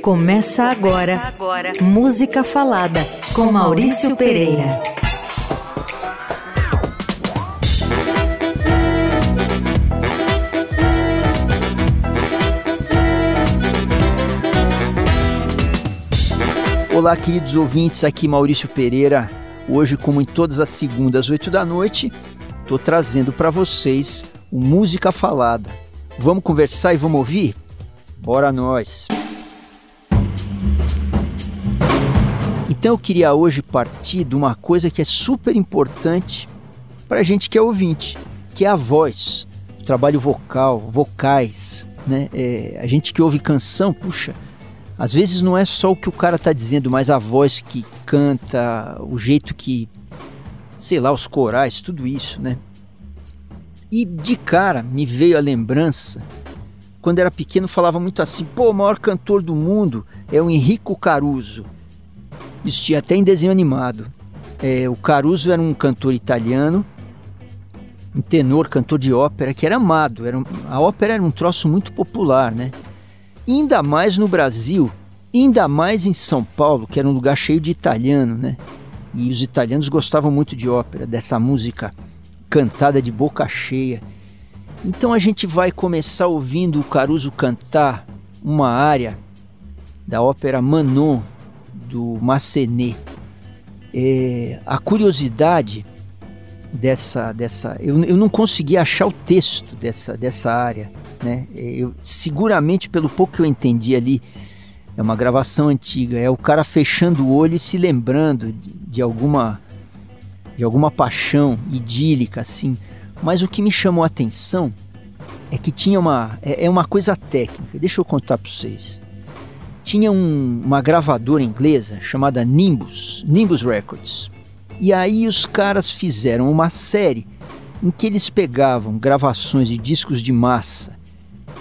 Começa agora, Começa agora. Música Falada com Maurício Pereira. Olá, queridos ouvintes, aqui Maurício Pereira. Hoje, como em todas as segundas, oito da noite, estou trazendo para vocês o Música Falada. Vamos conversar e vamos ouvir? Bora nós! Então eu queria hoje partir de uma coisa que é super importante para a gente que é ouvinte, que é a voz, o trabalho vocal, vocais, né? É, a gente que ouve canção, puxa, às vezes não é só o que o cara tá dizendo, mas a voz que canta, o jeito que, sei lá, os corais, tudo isso, né? E de cara me veio a lembrança, quando era pequeno falava muito assim, pô, o maior cantor do mundo é o Henrico Caruso. Isso até em desenho animado. É, o Caruso era um cantor italiano, um tenor, cantor de ópera, que era amado. Era, a ópera era um troço muito popular, né? Ainda mais no Brasil, ainda mais em São Paulo, que era um lugar cheio de italiano, né? E os italianos gostavam muito de ópera, dessa música cantada de boca cheia. Então a gente vai começar ouvindo o Caruso cantar uma área da ópera Manon, do Massenet. É, a curiosidade dessa. dessa eu, eu não consegui achar o texto dessa, dessa área. Né? Eu, seguramente, pelo pouco que eu entendi ali, é uma gravação antiga. É o cara fechando o olho e se lembrando de, de alguma de alguma paixão idílica assim. Mas o que me chamou a atenção é que tinha uma é, é uma coisa técnica. Deixa eu contar para vocês tinha um, uma gravadora inglesa chamada Nimbus, Nimbus Records. E aí os caras fizeram uma série em que eles pegavam gravações de discos de massa,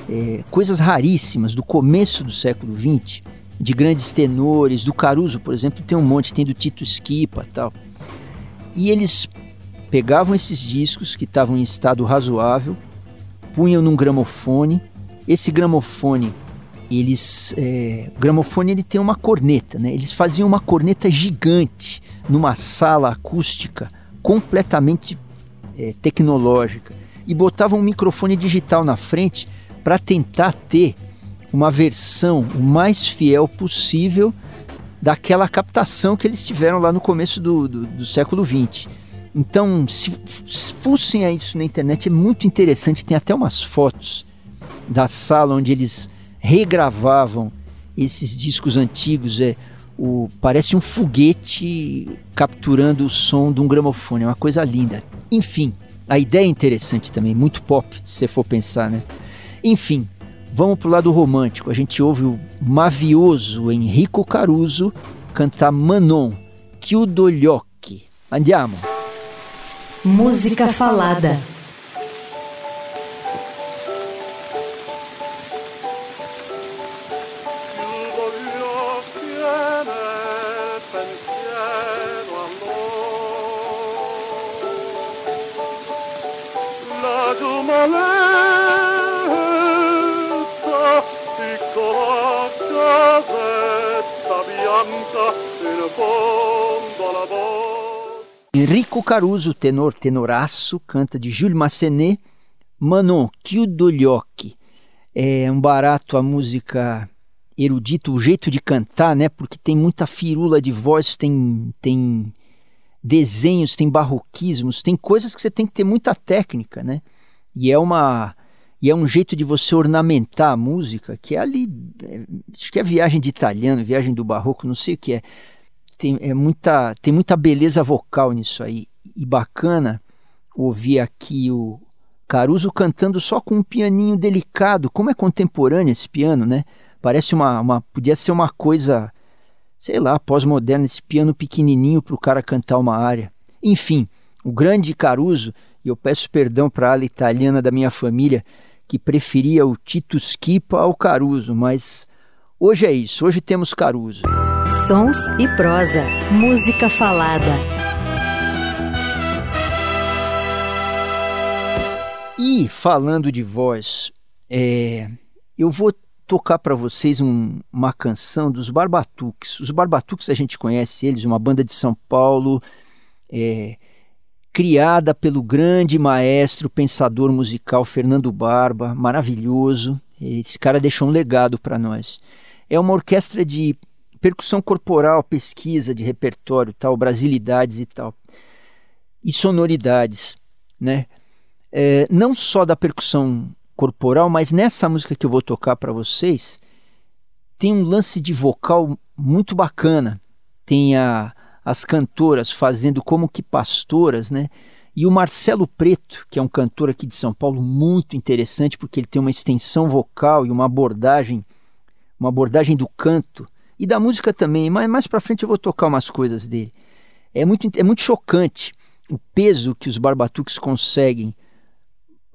é, coisas raríssimas do começo do século XX, de grandes tenores, do Caruso, por exemplo, tem um monte, tem do Tito Schipa tal. E eles pegavam esses discos que estavam em estado razoável, punham num gramofone, esse gramofone eles é, o gramofone ele tem uma corneta, né? Eles faziam uma corneta gigante numa sala acústica completamente é, tecnológica e botavam um microfone digital na frente para tentar ter uma versão o mais fiel possível daquela captação que eles tiveram lá no começo do, do, do século XX. Então, se, se fussem a isso na internet, é muito interessante. Tem até umas fotos da sala onde eles regravavam esses discos antigos. É, o, parece um foguete capturando o som de um gramofone, é uma coisa linda. Enfim, a ideia é interessante também, muito pop, se você for pensar, né? Enfim, vamos pro lado romântico. A gente ouve o mavioso Enrico Caruso cantar Manon, Chiudo gli occhi. Andiamo. Música falada. Caruso, tenor tenoraço, canta de Jules Massenet, Manon, occhi. É um barato a música erudita, o jeito de cantar, né? Porque tem muita firula de voz, tem, tem desenhos, tem barroquismos, tem coisas que você tem que ter muita técnica, né? E é uma e é um jeito de você ornamentar a música que é ali, é, acho que é viagem de italiano, viagem do barroco, não sei o que é tem, é muita, tem muita beleza vocal nisso aí. E bacana ouvir aqui o Caruso cantando só com um pianinho delicado. Como é contemporâneo esse piano, né? Parece uma, uma podia ser uma coisa, sei lá, pós-moderna, esse piano pequenininho para o cara cantar uma área. Enfim, o grande Caruso, e eu peço perdão para a ala italiana da minha família, que preferia o Tito Schipa ao Caruso, mas hoje é isso, hoje temos Caruso. Sons e prosa. Música falada. E falando de voz, é, eu vou tocar para vocês um, uma canção dos Barbatuques. Os Barbatuques a gente conhece eles, uma banda de São Paulo, é, criada pelo grande maestro, pensador musical Fernando Barba, maravilhoso. Esse cara deixou um legado para nós. É uma orquestra de percussão corporal, pesquisa de repertório, tal, brasilidades e tal, e sonoridades, né? É, não só da percussão corporal, mas nessa música que eu vou tocar para vocês tem um lance de vocal muito bacana. Tem a, as cantoras fazendo como que pastoras, né? E o Marcelo Preto, que é um cantor aqui de São Paulo muito interessante, porque ele tem uma extensão vocal e uma abordagem, uma abordagem do canto e da música também. Mas mais para frente eu vou tocar umas coisas dele. É muito, é muito chocante o peso que os barbatuques conseguem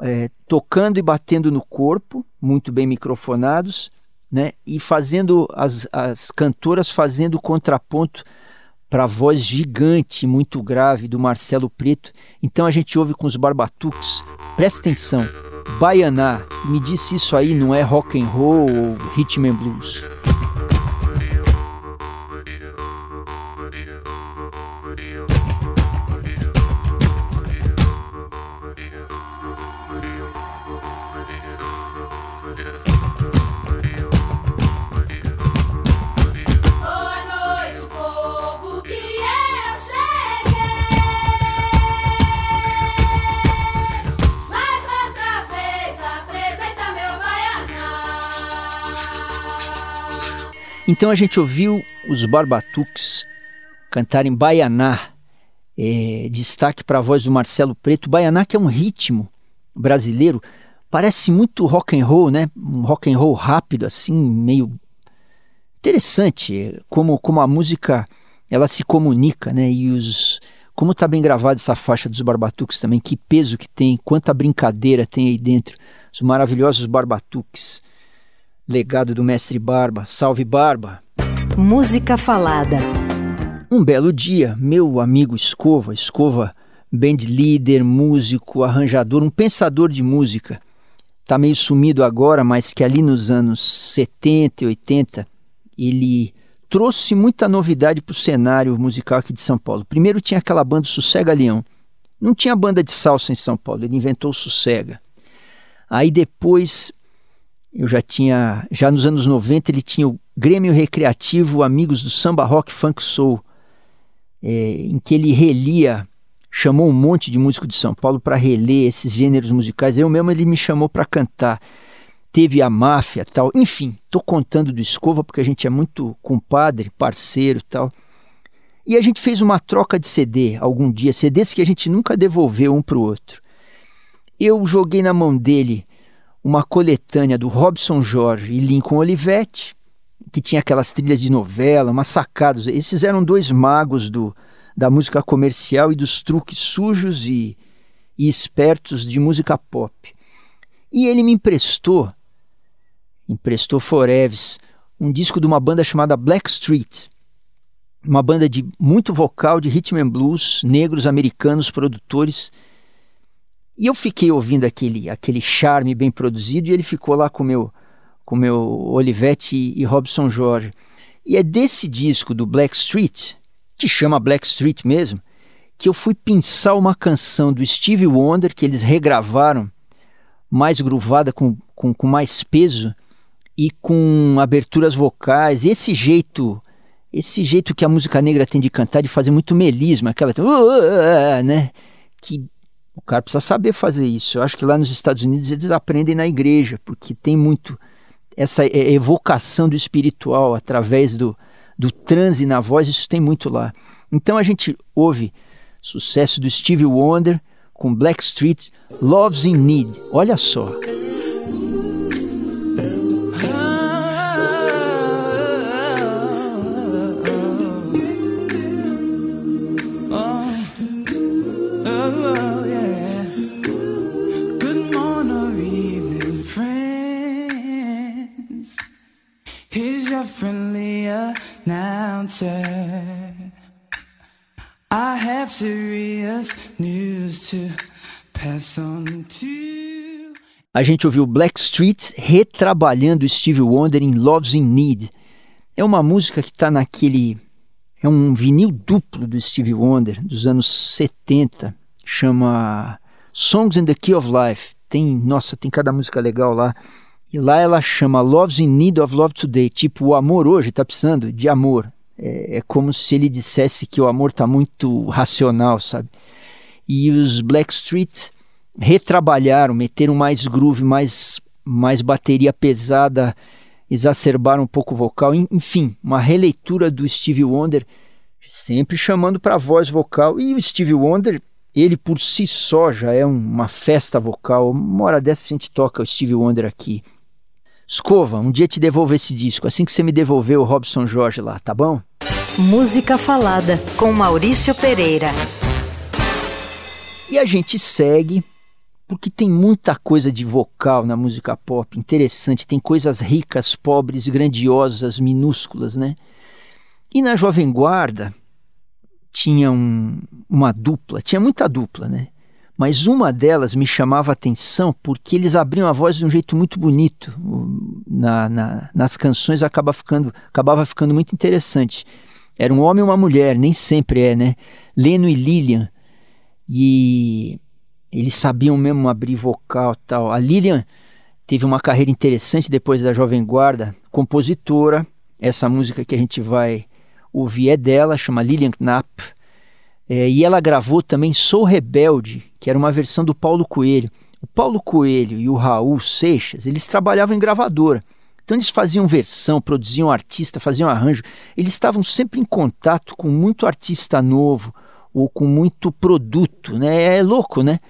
é, tocando e batendo no corpo, muito bem microfonados, né? E fazendo as, as cantoras fazendo contraponto para a voz gigante, muito grave do Marcelo Preto. Então a gente ouve com os barbatuques. Presta atenção. Baianá, me disse isso aí não é rock and roll ou rhythm and blues. Então a gente ouviu os Barbatuques cantarem Baianá, é, destaque para a voz do Marcelo Preto. Baianá que é um ritmo brasileiro, parece muito rock and roll, né? Um rock and roll rápido assim, meio interessante, como como a música ela se comunica, né? E os como está bem gravada essa faixa dos Barbatuques também, que peso que tem, quanta brincadeira tem aí dentro. Os maravilhosos Barbatuques legado do mestre Barba. Salve Barba! Música falada. Um belo dia, meu amigo Escova, Escova, band líder, músico, arranjador, um pensador de música, tá meio sumido agora, mas que ali nos anos 70 e 80 ele trouxe muita novidade para o cenário musical aqui de São Paulo. Primeiro tinha aquela banda Sossega Leão. Não tinha banda de salsa em São Paulo, ele inventou o Sossega. Aí depois eu já tinha, já nos anos 90 ele tinha o Grêmio Recreativo Amigos do Samba Rock Funk Soul, é, em que ele relia, chamou um monte de músico de São Paulo para reler esses gêneros musicais. Eu mesmo ele me chamou para cantar. Teve a máfia tal, enfim, estou contando do Escova porque a gente é muito compadre, parceiro tal. E a gente fez uma troca de CD algum dia, CDs que a gente nunca devolveu um para o outro. Eu joguei na mão dele uma coletânea do Robson Jorge e Lincoln Olivetti, que tinha aquelas trilhas de novela, umas sacadas. Esses eram dois magos do, da música comercial e dos truques sujos e, e espertos de música pop. E ele me emprestou, emprestou Foreves, um disco de uma banda chamada Black Street, uma banda de muito vocal de rhythm and blues, negros americanos, produtores e eu fiquei ouvindo aquele, aquele charme bem produzido e ele ficou lá com meu com meu Olivetti e, Robson Jorge. E é desse disco do Black Street, que chama Black Street mesmo, que eu fui pensar uma canção do Stevie Wonder que eles regravaram, mais gruvada, com, com, com mais peso e com aberturas vocais. Esse jeito, esse jeito que a música negra tem de cantar, de fazer muito melisma, aquela, né? Que o cara precisa saber fazer isso. Eu acho que lá nos Estados Unidos eles aprendem na igreja, porque tem muito essa evocação do espiritual através do, do transe na voz, isso tem muito lá. Então a gente ouve sucesso do Stevie Wonder com Black Street, Love's in Need. Olha só. I have serious news to pass on to A gente ouviu Blackstreet retrabalhando Stevie Wonder em Love's in Need. É uma música que está naquele. É um vinil duplo do Stevie Wonder dos anos 70. Chama Songs in the Key of Life. Tem, nossa, tem cada música legal lá. E lá ela chama Love's in Need of Love Today. Tipo, o amor hoje está precisando de amor. É, é, como se ele dissesse que o amor está muito racional, sabe? E os Blackstreet retrabalharam, meteram mais groove, mais, mais bateria pesada, exacerbaram um pouco o vocal. Enfim, uma releitura do Stevie Wonder, sempre chamando para voz vocal. E o Stevie Wonder, ele por si só já é uma festa vocal. Uma hora dessa a gente toca o Stevie Wonder aqui. Escova, um dia te devolvo esse disco, assim que você me devolver o Robson Jorge lá, tá bom? Música Falada, com Maurício Pereira. E a gente segue porque tem muita coisa de vocal na música pop interessante, tem coisas ricas, pobres, grandiosas, minúsculas, né? E na Jovem Guarda tinha um, uma dupla, tinha muita dupla, né? Mas uma delas me chamava a atenção porque eles abriam a voz de um jeito muito bonito. Na, na, nas canções acaba ficando, acabava ficando muito interessante. Era um homem e uma mulher, nem sempre é, né? Leno e Lilian. E eles sabiam mesmo abrir vocal tal. A Lilian teve uma carreira interessante depois da Jovem Guarda, compositora. Essa música que a gente vai ouvir é dela, chama Lilian Knapp. É, e ela gravou também Sou Rebelde, que era uma versão do Paulo Coelho. O Paulo Coelho e o Raul Seixas, eles trabalhavam em gravadora. Então eles faziam versão, produziam artista, faziam arranjo. Eles estavam sempre em contato com muito artista novo, ou com muito produto, né? É louco, né?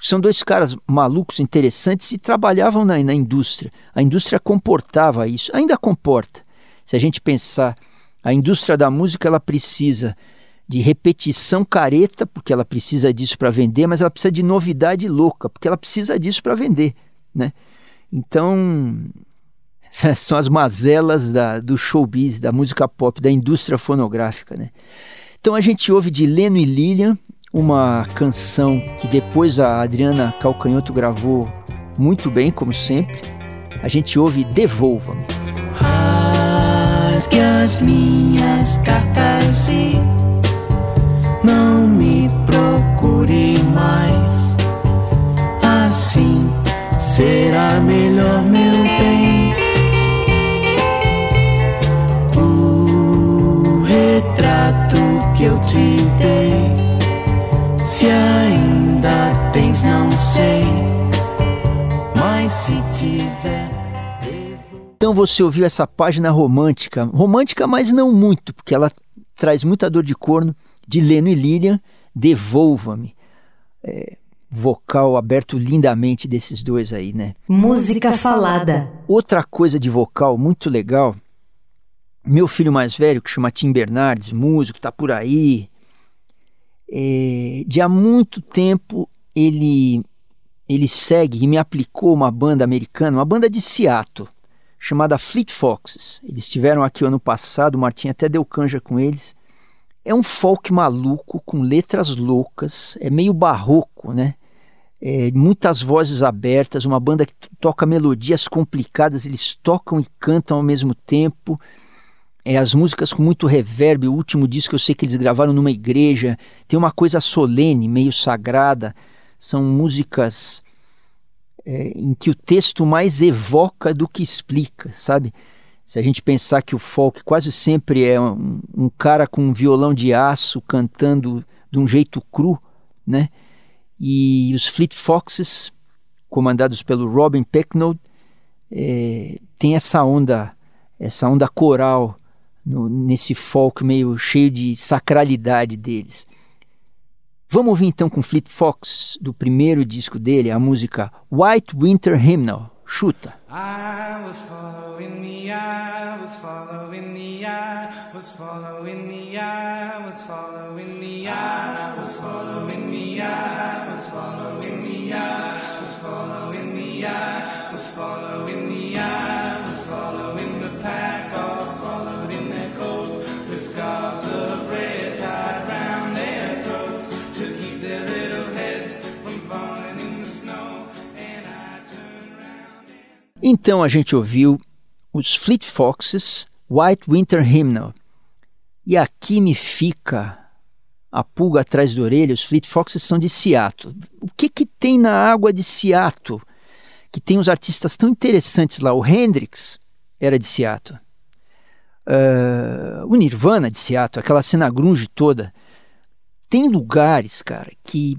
São dois caras malucos, interessantes e trabalhavam na, na indústria. A indústria comportava isso, ainda comporta. Se a gente pensar, a indústria da música ela precisa de repetição careta, porque ela precisa disso para vender, mas ela precisa de novidade louca, porque ela precisa disso para vender, né? Então, são as mazelas da, do showbiz, da música pop, da indústria fonográfica, né? Então a gente ouve de Leno e Lilian, uma canção que depois a Adriana Calcanhoto gravou muito bem, como sempre. A gente ouve Devolva-me. As minhas cartas e não me procure mais. Assim será melhor, meu bem. O retrato que eu te dei. Se ainda tens, não sei. Mas se tiver. Então você ouviu essa página romântica, romântica, mas não muito, porque ela traz muita dor de corno, de Leno e Lilian, Devolva-me. É, vocal aberto lindamente desses dois aí, né? Música falada. Outra coisa de vocal muito legal meu filho mais velho, que chama Tim Bernardes, músico, está por aí. É, de há muito tempo ele ele segue e me aplicou uma banda americana, uma banda de Seattle, chamada Fleet Foxes. Eles estiveram aqui o ano passado, o Martim até deu canja com eles. É um folk maluco, com letras loucas, é meio barroco, né? É, muitas vozes abertas, uma banda que toca melodias complicadas, eles tocam e cantam ao mesmo tempo é, as músicas com muito reverb, o último disco eu sei que eles gravaram numa igreja, tem uma coisa solene, meio sagrada, são músicas é, em que o texto mais evoca do que explica, sabe? Se a gente pensar que o folk quase sempre é um, um cara com um violão de aço cantando de um jeito cru, né? E os Fleet Foxes, comandados pelo Robin Pecknold, é, tem essa onda, essa onda coral no, nesse folk meio cheio de sacralidade deles. Vamos ouvir então com Fleet Fox, do primeiro disco dele, a música White Winter Hymnal. Chuta. I Então a gente ouviu os Fleet Foxes, White Winter Hymnal. E aqui me fica a pulga atrás da orelha, os Fleet Foxes são de Seattle. O que que tem na água de Seattle? Que tem uns artistas tão interessantes lá. O Hendrix era de Seattle. Uh, o Nirvana de Seattle, aquela cena grunge toda. Tem lugares, cara, que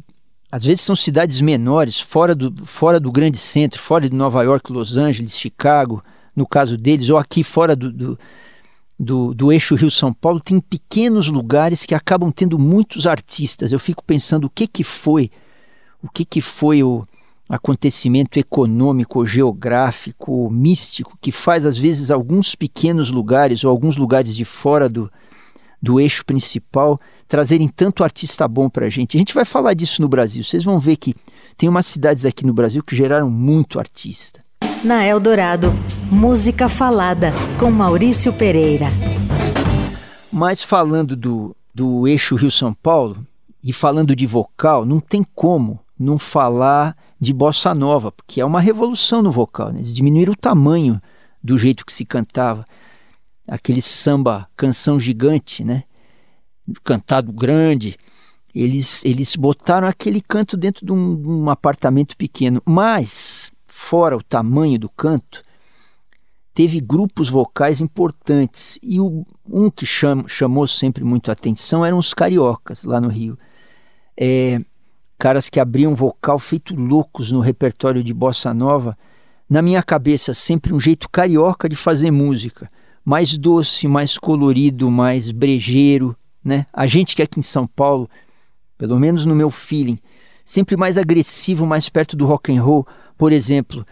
às vezes são cidades menores, fora do, fora do grande centro, fora de Nova York, Los Angeles, Chicago, no caso deles, ou aqui fora do, do do, do eixo Rio-São Paulo, tem pequenos lugares que acabam tendo muitos artistas. Eu fico pensando o que, que foi, o que, que foi o acontecimento econômico, geográfico, místico, que faz às vezes alguns pequenos lugares ou alguns lugares de fora do, do eixo principal trazerem tanto artista bom para a gente. A gente vai falar disso no Brasil. Vocês vão ver que tem umas cidades aqui no Brasil que geraram muito artista na Eldorado. Música Falada, com Maurício Pereira. Mas falando do, do eixo Rio-São Paulo, e falando de vocal, não tem como não falar de bossa nova, porque é uma revolução no vocal. Né? Eles diminuíram o tamanho do jeito que se cantava. Aquele samba, canção gigante, né? Cantado grande. Eles, eles botaram aquele canto dentro de um, um apartamento pequeno. Mas fora o tamanho do canto, teve grupos vocais importantes. E o, um que cham, chamou sempre muito atenção eram os cariocas lá no Rio. É, caras que abriam vocal feito loucos no repertório de bossa nova. Na minha cabeça, sempre um jeito carioca de fazer música. Mais doce, mais colorido, mais brejeiro. Né? A gente que aqui em São Paulo, pelo menos no meu feeling, sempre mais agressivo, mais perto do rock and roll por exemplo,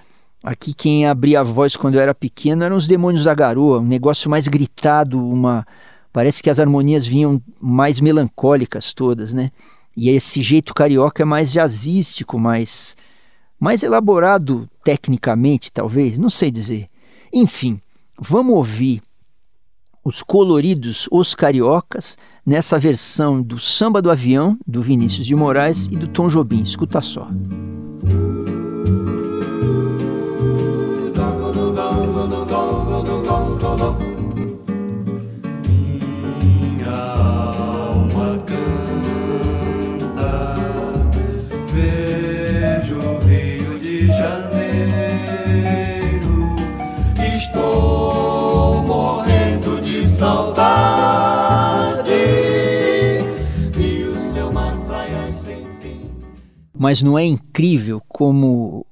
aqui quem abria a voz quando eu era pequeno eram os demônios da garoa, um negócio mais gritado, uma parece que as harmonias vinham mais melancólicas todas, né? E esse jeito carioca é mais jazzístico, mais mais elaborado tecnicamente, talvez, não sei dizer. Enfim, vamos ouvir os coloridos Os Cariocas nessa versão do Samba do Avião, do Vinícius de Moraes e do Tom Jobim. Escuta só. Mas não é incrível como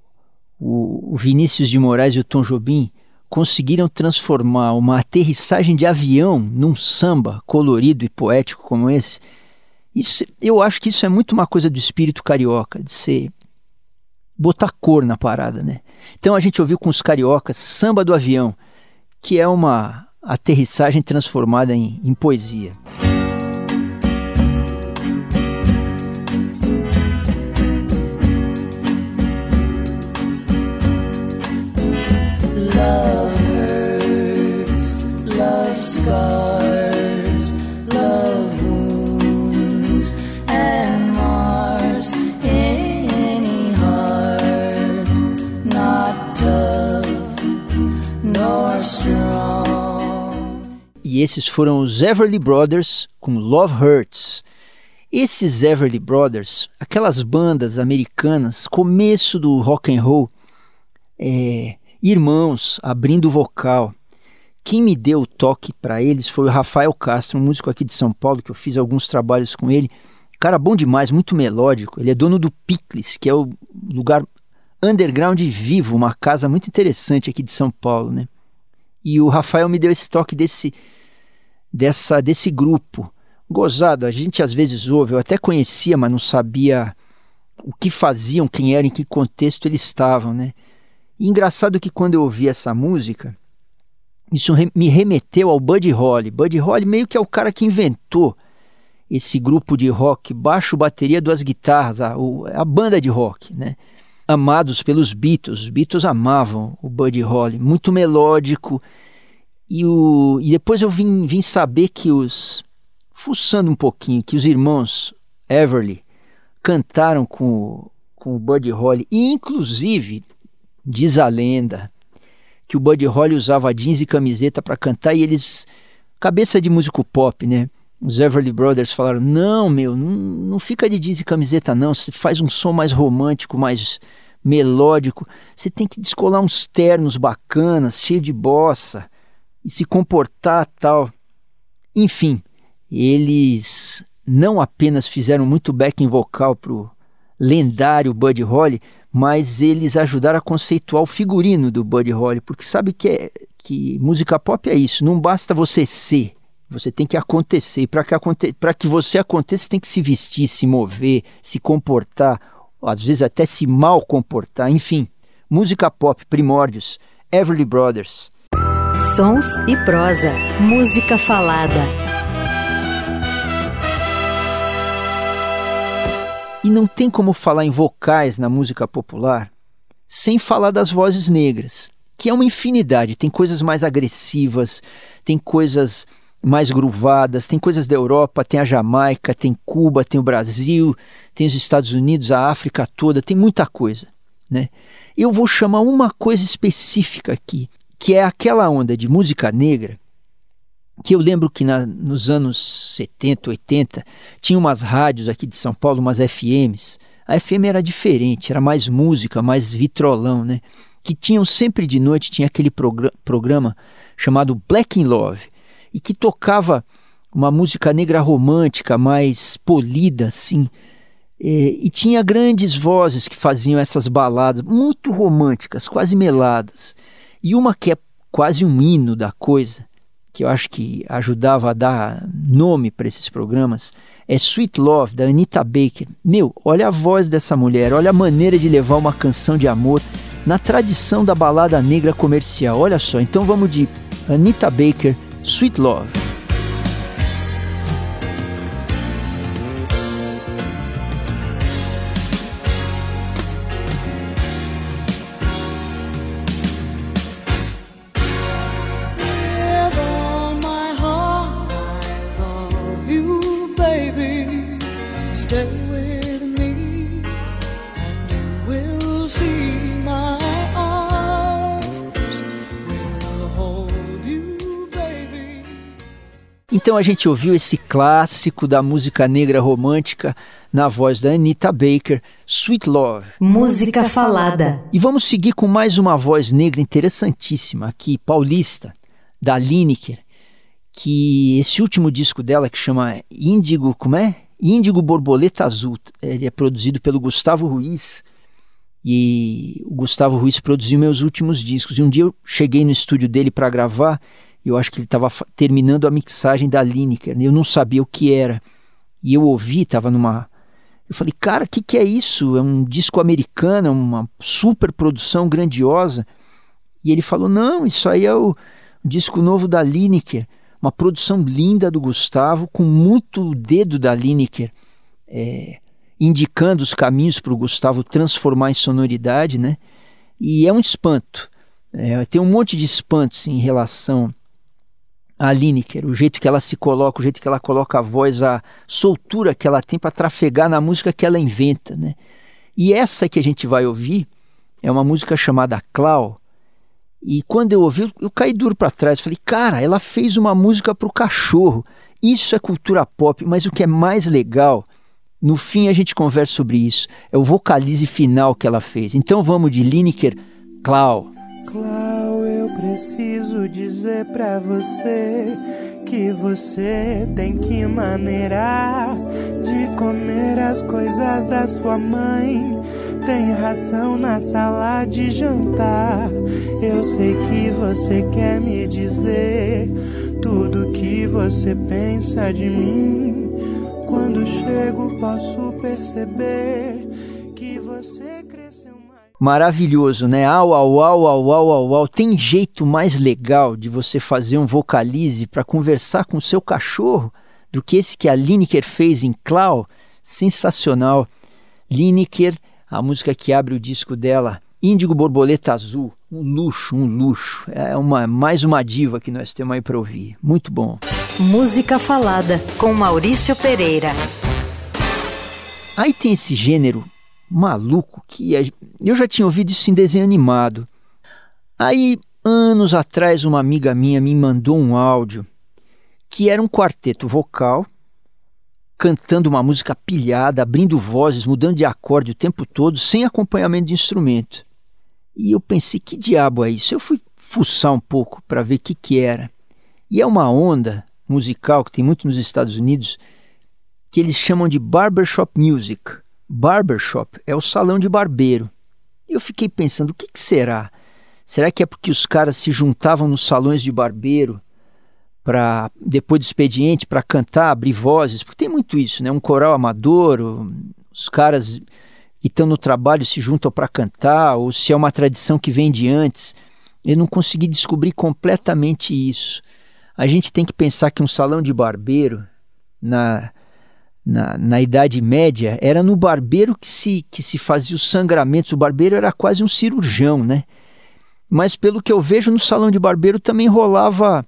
o Vinícius de Moraes e o Tom Jobim conseguiram transformar uma aterrissagem de avião num samba colorido e poético como esse. Isso, eu acho que isso é muito uma coisa do espírito carioca, de ser botar cor na parada, né? Então a gente ouviu com os cariocas Samba do Avião, que é uma aterrissagem transformada em, em poesia. E esses foram os Everly Brothers com Love Hurts. Esses Everly Brothers, aquelas bandas americanas, começo do rock and roll, é, irmãos abrindo vocal. Quem me deu o toque para eles foi o Rafael Castro, um músico aqui de São Paulo, que eu fiz alguns trabalhos com ele. Cara bom demais, muito melódico. Ele é dono do Picles, que é o lugar underground vivo, uma casa muito interessante aqui de São Paulo, né? E o Rafael me deu esse toque desse dessa desse grupo. Gozado, a gente às vezes ouve, eu até conhecia, mas não sabia o que faziam, quem eram, em que contexto eles estavam, né? E engraçado que quando eu ouvi essa música, isso me remeteu ao Buddy Holly. Buddy Holly meio que é o cara que inventou esse grupo de rock, baixo, bateria, duas guitarras, a, a banda de rock, né? Amados pelos Beatles. Os Beatles amavam o Buddy Holly, muito melódico, e, o, e depois eu vim, vim saber que os. Fuçando um pouquinho, que os irmãos Everly cantaram com, com o Buddy Holly. E inclusive, diz a lenda, que o Buddy Holly usava jeans e camiseta para cantar e eles cabeça de músico pop, né? Os Everly Brothers falaram: "Não, meu, não, não fica de jeans e camiseta não, você faz um som mais romântico, mais melódico. Você tem que descolar uns ternos bacanas, cheio de bossa e se comportar tal". Enfim, eles não apenas fizeram muito backing vocal pro lendário Buddy Holly, mas eles ajudaram a conceituar o figurino do Buddy Holly, porque sabe que, é, que música pop é isso, não basta você ser, você tem que acontecer. E para que, aconte que você aconteça, você tem que se vestir, se mover, se comportar, às vezes até se mal comportar, enfim. Música pop, primórdios, Everly Brothers. Sons e prosa, música falada. E não tem como falar em vocais na música popular sem falar das vozes negras, que é uma infinidade. Tem coisas mais agressivas, tem coisas mais gruvadas, tem coisas da Europa, tem a Jamaica, tem Cuba, tem o Brasil, tem os Estados Unidos, a África toda, tem muita coisa. Né? Eu vou chamar uma coisa específica aqui, que é aquela onda de música negra que eu lembro que na, nos anos 70, 80, tinha umas rádios aqui de São Paulo, umas FMs. A FM era diferente, era mais música, mais vitrolão, né? Que tinham sempre de noite, tinha aquele progr programa chamado Black in Love, e que tocava uma música negra romântica, mais polida, assim. E, e tinha grandes vozes que faziam essas baladas, muito românticas, quase meladas. E uma que é quase um hino da coisa, que eu acho que ajudava a dar nome para esses programas, é Sweet Love, da Anita Baker. Meu, olha a voz dessa mulher, olha a maneira de levar uma canção de amor na tradição da balada negra comercial. Olha só, então vamos de Anita Baker, Sweet Love. Então a gente ouviu esse clássico da música negra romântica na voz da Anita Baker, Sweet Love. Música falada. E vamos seguir com mais uma voz negra interessantíssima aqui, paulista, da Lineker, que esse último disco dela que chama Índigo, como é? Índigo Borboleta Azul. Ele é produzido pelo Gustavo Ruiz. E o Gustavo Ruiz produziu meus últimos discos. E um dia eu cheguei no estúdio dele para gravar eu acho que ele estava terminando a mixagem da Lineker, né? eu não sabia o que era. E eu ouvi, estava numa. Eu falei, cara, o que, que é isso? É um disco americano, uma super produção grandiosa. E ele falou: não, isso aí é o disco novo da Lineker, uma produção linda do Gustavo, com muito dedo da Lineker, é, indicando os caminhos para o Gustavo transformar em sonoridade, né? E é um espanto. É, tem um monte de espantos em relação a Lineker, o jeito que ela se coloca, o jeito que ela coloca a voz, a soltura que ela tem para trafegar na música que ela inventa, né? E essa que a gente vai ouvir é uma música chamada Clau. E quando eu ouvi, eu caí duro para trás. Falei, cara, ela fez uma música para o cachorro. Isso é cultura pop, mas o que é mais legal, no fim a gente conversa sobre isso, é o vocalize final que ela fez. Então vamos de Lineker, Clau. Clau, eu preciso dizer pra você que você tem que maneirar de comer as coisas da sua mãe. Tem ração na sala de jantar. Eu sei que você quer me dizer tudo que você pensa de mim. Quando chego, posso perceber que você cresceu maravilhoso, né? Au, au, au, au, au, au, au. Tem jeito mais legal de você fazer um vocalize para conversar com seu cachorro do que esse que a Lineker fez em Clau? Sensacional. Lineker, a música que abre o disco dela, Índigo Borboleta Azul. Um luxo, um luxo. É uma, mais uma diva que nós temos aí para ouvir. Muito bom. Música Falada, com Maurício Pereira. Aí tem esse gênero maluco que eu já tinha ouvido isso em desenho animado. Aí, anos atrás uma amiga minha me mandou um áudio que era um quarteto vocal cantando uma música pilhada, abrindo vozes, mudando de acorde o tempo todo, sem acompanhamento de instrumento. E eu pensei, que diabo é isso? Eu fui fuçar um pouco para ver o que, que era. E é uma onda musical que tem muito nos Estados Unidos que eles chamam de barbershop music. Barbershop é o salão de barbeiro. Eu fiquei pensando, o que, que será? Será que é porque os caras se juntavam nos salões de barbeiro para depois do expediente para cantar, abrir vozes, porque tem muito isso, né? Um coral amador, os caras que estão no trabalho se juntam para cantar, ou se é uma tradição que vem de antes. Eu não consegui descobrir completamente isso. A gente tem que pensar que um salão de barbeiro na na, na Idade Média era no barbeiro que se, que se fazia os sangramentos. O barbeiro era quase um cirurgião, né? Mas pelo que eu vejo no salão de barbeiro também rolava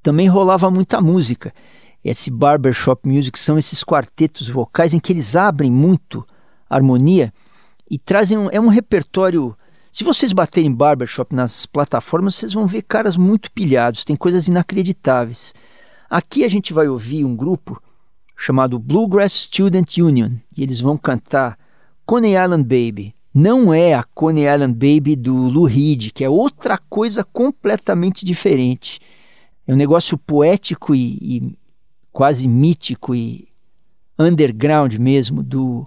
também rolava muita música. Esse barbershop music são esses quartetos vocais em que eles abrem muito harmonia e trazem um, é um repertório. Se vocês baterem barbershop nas plataformas, vocês vão ver caras muito pilhados, tem coisas inacreditáveis. Aqui a gente vai ouvir um grupo chamado Bluegrass Student Union e eles vão cantar Coney Island Baby. Não é a Coney Island Baby do Lou Reed, que é outra coisa completamente diferente. É um negócio poético e, e quase mítico e underground mesmo do,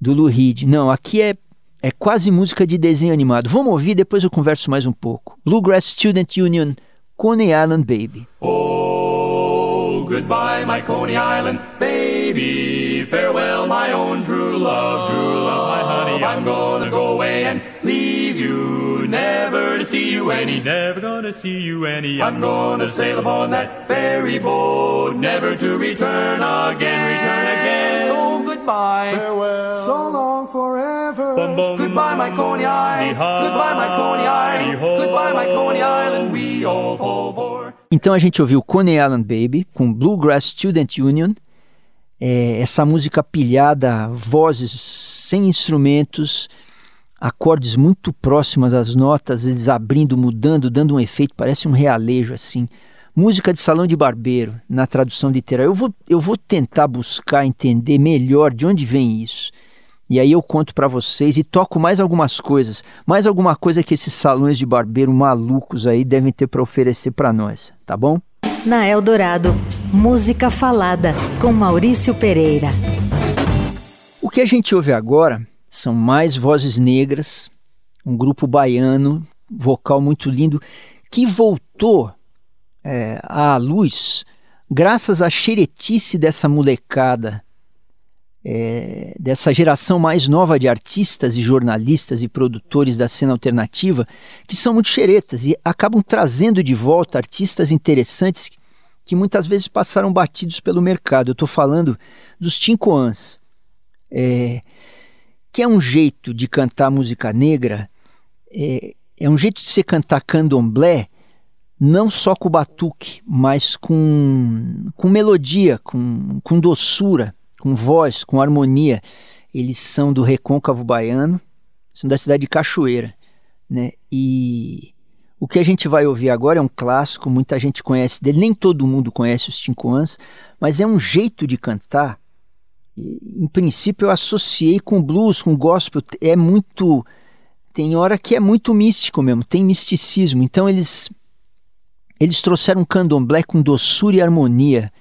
do Lou Reed. Não, aqui é, é quase música de desenho animado. Vamos ouvir, depois eu converso mais um pouco. Bluegrass Student Union, Coney Island Baby. Oh, goodbye, my Coney Island baby. Farewell, my own true love, true love, my honey. I'm gonna go away and leave you, never to see you any, never gonna see you any. I'm gonna sail upon that ferry boat, never to return again, return again. Goodbye, Farewell. So long forever. Bum, bum. Goodbye, my Coney Island. Goodbye, my Coney Island. Goodbye, my Coney Island. We all fall for. Então a gente ouviu Coney Island Baby com Bluegrass Student Union, é, essa música pilhada, vozes sem instrumentos, acordes muito próximas às notas, eles abrindo, mudando, dando um efeito, parece um realejo assim. Música de salão de barbeiro, na tradução literal. Eu vou, eu vou tentar buscar entender melhor de onde vem isso. E aí eu conto para vocês e toco mais algumas coisas, mais alguma coisa que esses salões de barbeiro malucos aí devem ter para oferecer para nós, tá bom? Na Eldorado, música falada com Maurício Pereira. O que a gente ouve agora são mais vozes negras, um grupo baiano, vocal muito lindo, que voltou é, à luz graças à xeretice dessa molecada, é, dessa geração mais nova de artistas e jornalistas e produtores da cena alternativa, que são muito xeretas e acabam trazendo de volta artistas interessantes que muitas vezes passaram batidos pelo mercado. Eu estou falando dos Tincoans, é, que é um jeito de cantar música negra, é, é um jeito de se cantar candomblé, não só com batuque, mas com, com melodia, com, com doçura, com voz, com harmonia. Eles são do Recôncavo Baiano, são da cidade de Cachoeira. Né? E o que a gente vai ouvir agora é um clássico, muita gente conhece dele, nem todo mundo conhece os Tincoãs, mas é um jeito de cantar. Em princípio, eu associei com blues, com gospel. É muito. Tem hora que é muito místico mesmo, tem misticismo. Então, eles eles trouxeram candomblé com doçura e harmonia.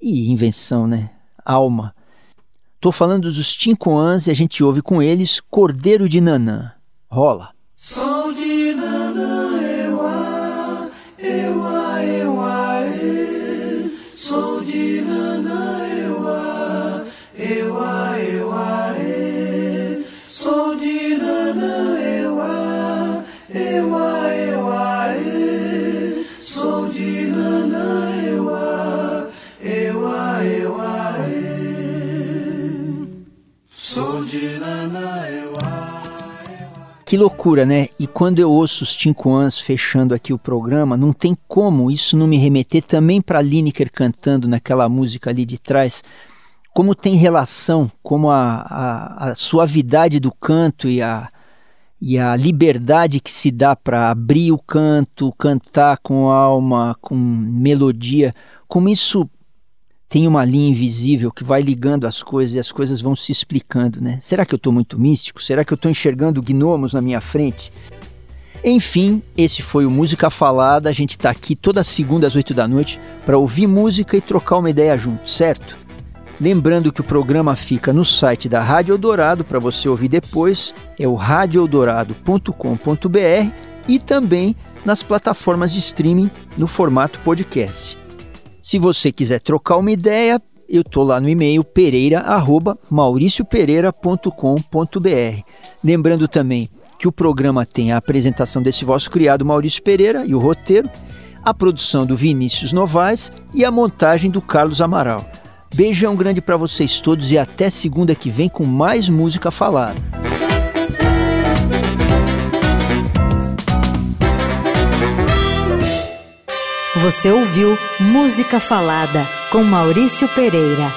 E invenção, né? Alma. Tô falando dos Tincoãs e a gente ouve com eles Cordeiro de Nanã. Rola. Som loucura, né? E quando eu ouço os Tincoãs fechando aqui o programa, não tem como isso não me remeter também para Lineker cantando naquela música ali de trás. Como tem relação, como a, a, a suavidade do canto e a, e a liberdade que se dá para abrir o canto, cantar com alma, com melodia, como isso tem uma linha invisível que vai ligando as coisas e as coisas vão se explicando, né? Será que eu estou muito místico? Será que eu estou enxergando gnomos na minha frente? Enfim, esse foi o Música Falada. A gente está aqui toda segunda às oito da noite para ouvir música e trocar uma ideia junto, certo? Lembrando que o programa fica no site da Rádio Eldorado para você ouvir depois, é o radioeldorado.com.br e também nas plataformas de streaming no formato podcast. Se você quiser trocar uma ideia, eu tô lá no e-mail pereira@mauriciopereira.com.br. Lembrando também que o programa tem a apresentação desse vosso criado Maurício Pereira e o roteiro, a produção do Vinícius Novaes e a montagem do Carlos Amaral. Beijão grande para vocês todos e até segunda que vem com mais música falada. Você ouviu Música Falada com Maurício Pereira.